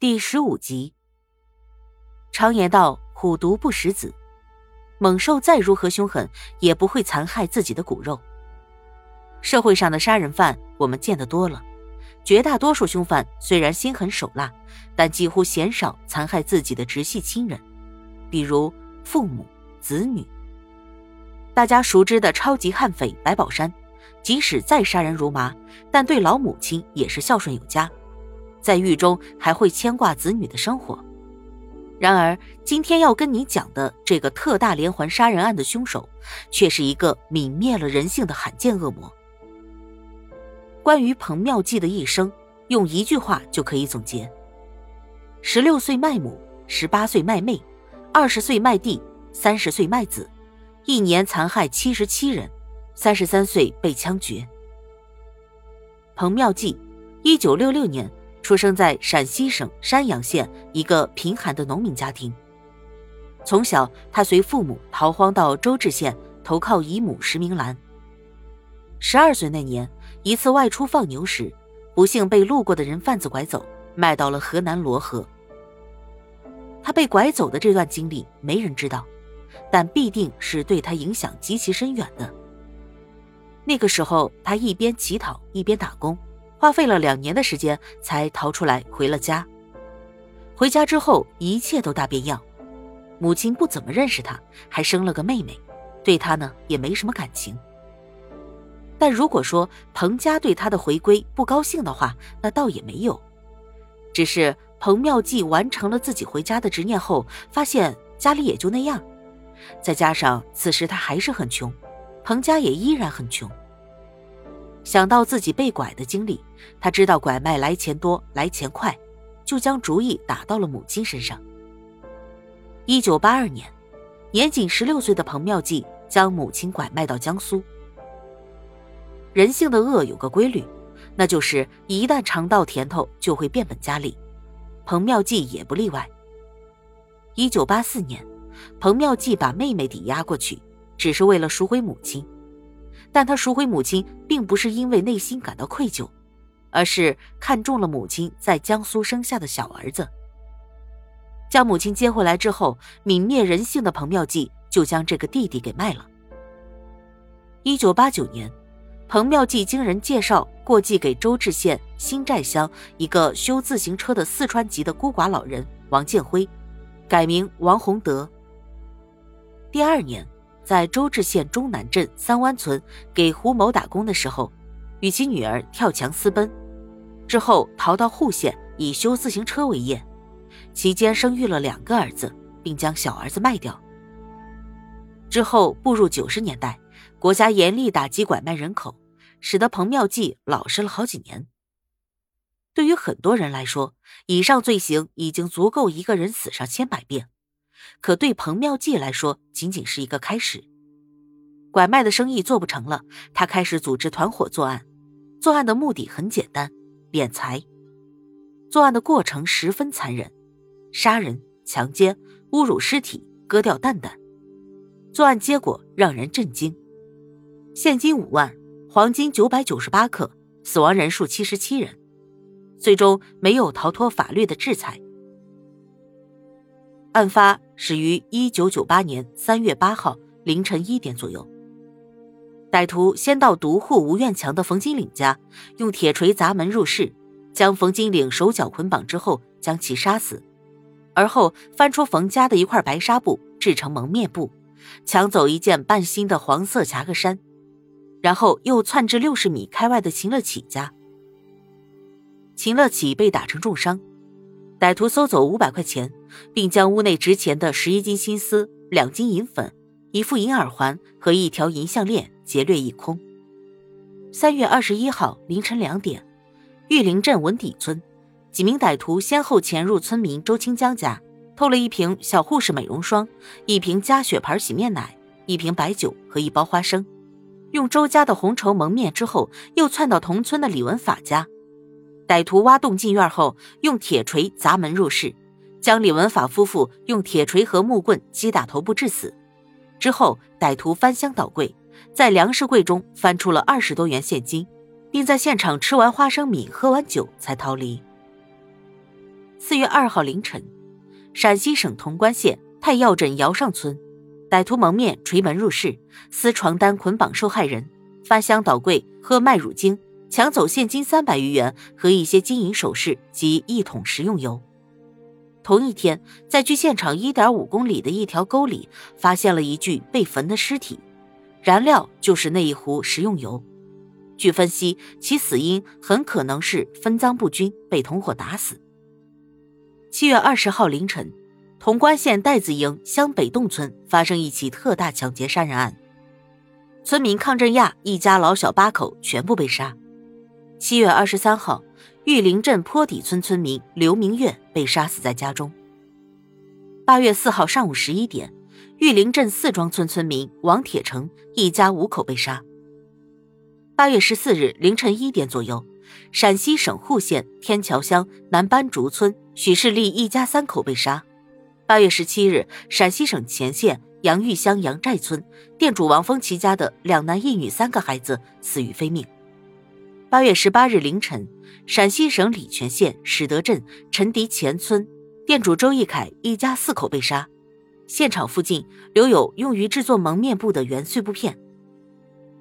第十五集。常言道：“虎毒不食子。”猛兽再如何凶狠，也不会残害自己的骨肉。社会上的杀人犯，我们见得多了。绝大多数凶犯虽然心狠手辣，但几乎鲜少残害自己的直系亲人，比如父母、子女。大家熟知的超级悍匪白宝山，即使再杀人如麻，但对老母亲也是孝顺有加。在狱中还会牵挂子女的生活。然而，今天要跟你讲的这个特大连环杀人案的凶手，却是一个泯灭了人性的罕见恶魔。关于彭妙计的一生，用一句话就可以总结：十六岁卖母，十八岁卖妹，二十岁卖弟，三十岁卖子，一年残害七十七人，三十三岁被枪决。彭妙计，一九六六年。出生在陕西省山阳县一个贫寒的农民家庭。从小，他随父母逃荒到周至县投靠姨母石明兰。十二岁那年，一次外出放牛时，不幸被路过的人贩子拐走，卖到了河南漯河。他被拐走的这段经历没人知道，但必定是对他影响极其深远的。那个时候，他一边乞讨一边打工。花费了两年的时间才逃出来，回了家。回家之后，一切都大变样。母亲不怎么认识他，还生了个妹妹，对他呢也没什么感情。但如果说彭家对他的回归不高兴的话，那倒也没有。只是彭妙计完成了自己回家的执念后，发现家里也就那样。再加上此时他还是很穷，彭家也依然很穷。想到自己被拐的经历，他知道拐卖来钱多、来钱快，就将主意打到了母亲身上。一九八二年，年仅十六岁的彭妙计将母亲拐卖到江苏。人性的恶有个规律，那就是一旦尝到甜头，就会变本加厉。彭妙计也不例外。一九八四年，彭妙计把妹妹抵押过去，只是为了赎回母亲。但他赎回母亲，并不是因为内心感到愧疚，而是看中了母亲在江苏生下的小儿子。将母亲接回来之后，泯灭人性的彭妙计就将这个弟弟给卖了。一九八九年，彭妙计经人介绍过继给周至县新寨乡一个修自行车的四川籍的孤寡老人王建辉，改名王洪德。第二年。在周至县中南镇三湾村给胡某打工的时候，与其女儿跳墙私奔，之后逃到户县以修自行车为业，期间生育了两个儿子，并将小儿子卖掉。之后步入九十年代，国家严厉打击拐卖人口，使得彭妙计老实了好几年。对于很多人来说，以上罪行已经足够一个人死上千百遍。可对彭妙计来说，仅仅是一个开始。拐卖的生意做不成了，他开始组织团伙作案。作案的目的很简单，敛财。作案的过程十分残忍，杀人、强奸、侮辱尸体、割掉蛋蛋。作案结果让人震惊：现金五万，黄金九百九十八克，死亡人数七十七人，最终没有逃脱法律的制裁。案发始于一九九八年三月八号凌晨一点左右。歹徒先到独户吴院强的冯金岭家，用铁锤砸门入室，将冯金岭手脚捆绑之后将其杀死，而后翻出冯家的一块白纱布制成蒙面布，抢走一件半新的黄色夹克衫，然后又窜至六十米开外的秦乐启家。秦乐启被打成重伤。歹徒搜走五百块钱，并将屋内值钱的十一斤新丝、两斤银粉、一副银耳环和一条银项链劫掠一空。三月二十一号凌晨两点，玉林镇文底村，几名歹徒先后潜入村民周清江家，偷了一瓶小护士美容霜、一瓶加血牌洗面奶、一瓶白酒和一包花生，用周家的红绸蒙面之后，又窜到同村的李文法家。歹徒挖洞进院后，用铁锤砸门入室，将李文法夫妇用铁锤和木棍击打头部致死。之后，歹徒翻箱倒柜，在粮食柜中翻出了二十多元现金，并在现场吃完花生米、喝完酒才逃离。四月二号凌晨，陕西省潼关县太药镇姚上村，歹徒蒙面锤门入室，撕床单捆绑受害人，翻箱倒柜喝麦乳精，抢走现金三百余元和一些金银首饰及一桶食用油。同一天，在距现场一点五公里的一条沟里，发现了一具被焚的尸体，燃料就是那一壶食用油。据分析，其死因很可能是分赃不均，被同伙打死。七月二十号凌晨，潼关县戴子营乡北洞村发生一起特大抢劫杀人案，村民抗振亚一家老小八口全部被杀。七月二十三号。玉林镇坡底村村民刘明月被杀死在家中。八月四号上午十一点，玉林镇四庄村村民王铁成一家五口被杀。八月十四日凌晨一点左右，陕西省户县天桥乡南班竹村许世立一家三口被杀。八月十七日，陕西省乾县杨峪乡杨寨村店主王峰其家的两男一女三个孩子死于非命。八月十八日凌晨。陕西省礼泉县史德镇陈迪前村店主周义凯一家四口被杀，现场附近留有用于制作蒙面布的原碎布片。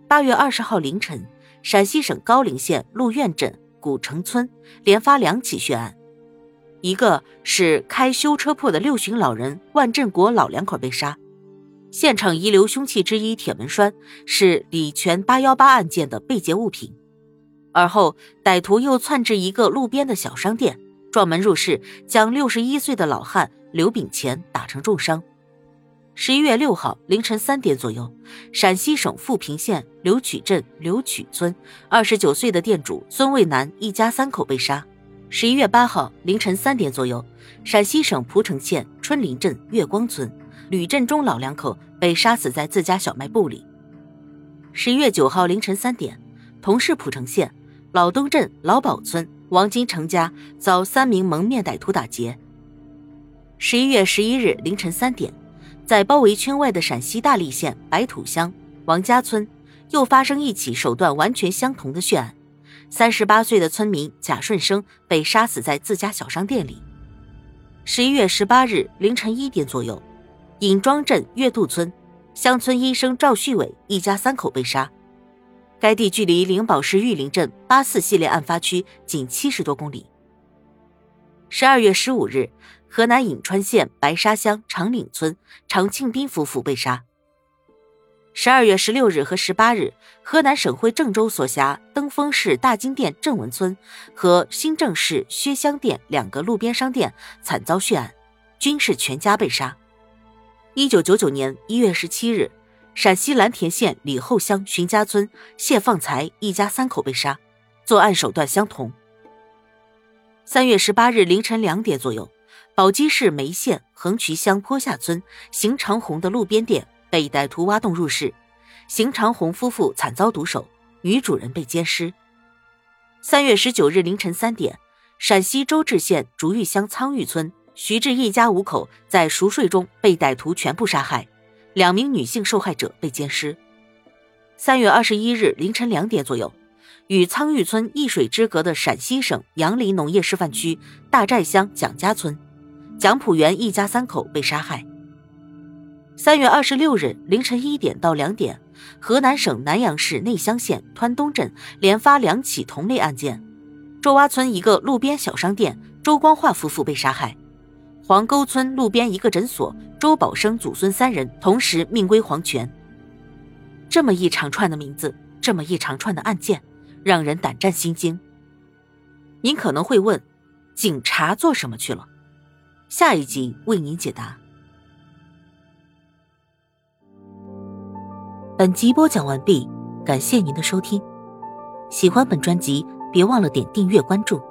八月二十号凌晨，陕西省高陵县鹿苑镇古城村连发两起血案，一个是开修车铺的六旬老人万振国老两口被杀，现场遗留凶器之一铁门栓是礼泉八幺八案件的被劫物品。而后，歹徒又窜至一个路边的小商店，撞门入室，将六十一岁的老汉刘炳乾打成重伤。十一月六号凌晨三点左右，陕西省富平县刘曲镇刘曲村二十九岁的店主孙卫南一家三口被杀。十一月八号凌晨三点左右，陕西省蒲城县春林镇月光村吕振中老两口被杀死在自家小卖部里。十一月九号凌晨三点，同是蒲城县。老东镇老堡村王金成家遭三名蒙面歹徒打劫。十一月十一日凌晨三点，在包围圈外的陕西大荔县白土乡王家村，又发生一起手段完全相同的血案。三十八岁的村民贾顺生被杀死在自家小商店里。十一月十八日凌晨一点左右，尹庄镇月渡村乡村医生赵旭伟一家三口被杀。该地距离灵宝市玉林镇八四系列案发区仅七十多公里。十二月十五日，河南颍川县白沙乡长岭村常庆斌夫妇被杀。十二月十六日和十八日，河南省会郑州所辖登封市大金店郑文村和新郑市薛乡店两个路边商店惨遭血案，均是全家被杀。一九九九年一月十七日。陕西蓝田县李后乡荀家村谢放才一家三口被杀，作案手段相同。三月十八日凌晨两点左右，宝鸡市眉县横渠乡坡下村邢长红的路边店被歹徒挖洞入室，邢长红夫妇惨遭毒手，女主人被奸尸。三月十九日凌晨三点，陕西周至县竹峪乡苍峪村徐志一家五口在熟睡中被歹徒全部杀害。两名女性受害者被奸尸。三月二十一日凌晨两点左右，与苍峪村一水之隔的陕西省杨林农业示范区大寨乡蒋家村，蒋普元一家三口被杀害。三月二十六日凌晨一点到两点，河南省南阳市内乡县湍东镇连发两起同类案件，周洼村一个路边小商店周光化夫妇被杀害。黄沟村路边一个诊所，周宝生祖孙三人同时命归黄泉。这么一长串的名字，这么一长串的案件，让人胆战心惊。您可能会问，警察做什么去了？下一集为您解答。本集播讲完毕，感谢您的收听。喜欢本专辑，别忘了点订阅关注。